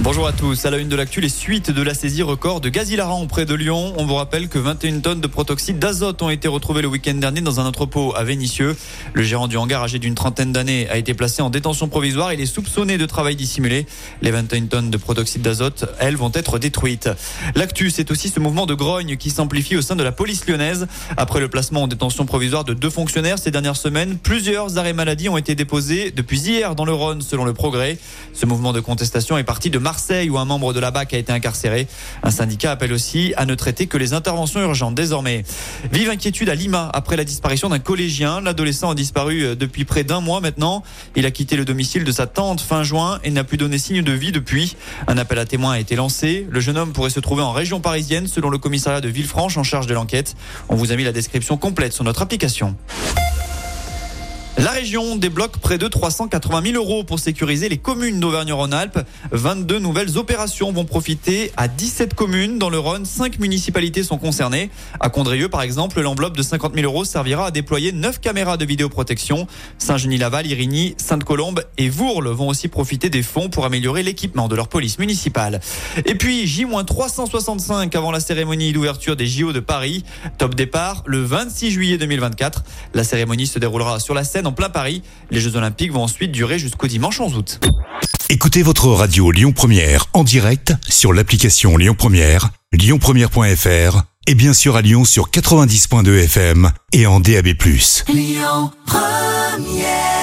Bonjour à tous. À la une de l'actu, les suites de la saisie record de gaz hilarant près de Lyon. On vous rappelle que 21 tonnes de protoxyde d'azote ont été retrouvées le week-end dernier dans un entrepôt à Vénissieux. Le gérant du hangar, âgé d'une trentaine d'années, a été placé en détention provisoire. Il est soupçonné de travail dissimulé. Les 21 tonnes de protoxyde d'azote, elles, vont être détruites. L'actu, c'est aussi ce mouvement de grogne qui s'amplifie au sein de la police lyonnaise. Après le placement en détention provisoire de deux fonctionnaires ces dernières semaines, plusieurs arrêts maladie ont été déposés depuis hier dans le Rhône, selon le progrès. Ce mouvement de contestation est parti de Marseille où un membre de la BAC a été incarcéré. Un syndicat appelle aussi à ne traiter que les interventions urgentes désormais. Vive inquiétude à Lima après la disparition d'un collégien. L'adolescent a disparu depuis près d'un mois maintenant. Il a quitté le domicile de sa tante fin juin et n'a plus donné signe de vie depuis. Un appel à témoins a été lancé. Le jeune homme pourrait se trouver en région parisienne selon le commissariat de Villefranche en charge de l'enquête. On vous a mis la description complète sur notre application. La région débloque près de 380 000 euros pour sécuriser les communes d'Auvergne-Rhône-Alpes. 22 nouvelles opérations vont profiter à 17 communes dans le Rhône. 5 municipalités sont concernées. À Condrieu, par exemple, l'enveloppe de 50 000 euros servira à déployer 9 caméras de vidéoprotection. Saint-Genis-Laval, Irigny, Sainte-Colombe et Vourles vont aussi profiter des fonds pour améliorer l'équipement de leur police municipale. Et puis, J-365 avant la cérémonie d'ouverture des JO de Paris. Top départ le 26 juillet 2024. La cérémonie se déroulera sur la scène en plein Paris. Les Jeux Olympiques vont ensuite durer jusqu'au dimanche 11 août. Écoutez votre radio Lyon Première en direct sur l'application Lyon Première, lyonpremière.fr et bien sûr à Lyon sur 90.2 FM et en DAB+. Lyon Première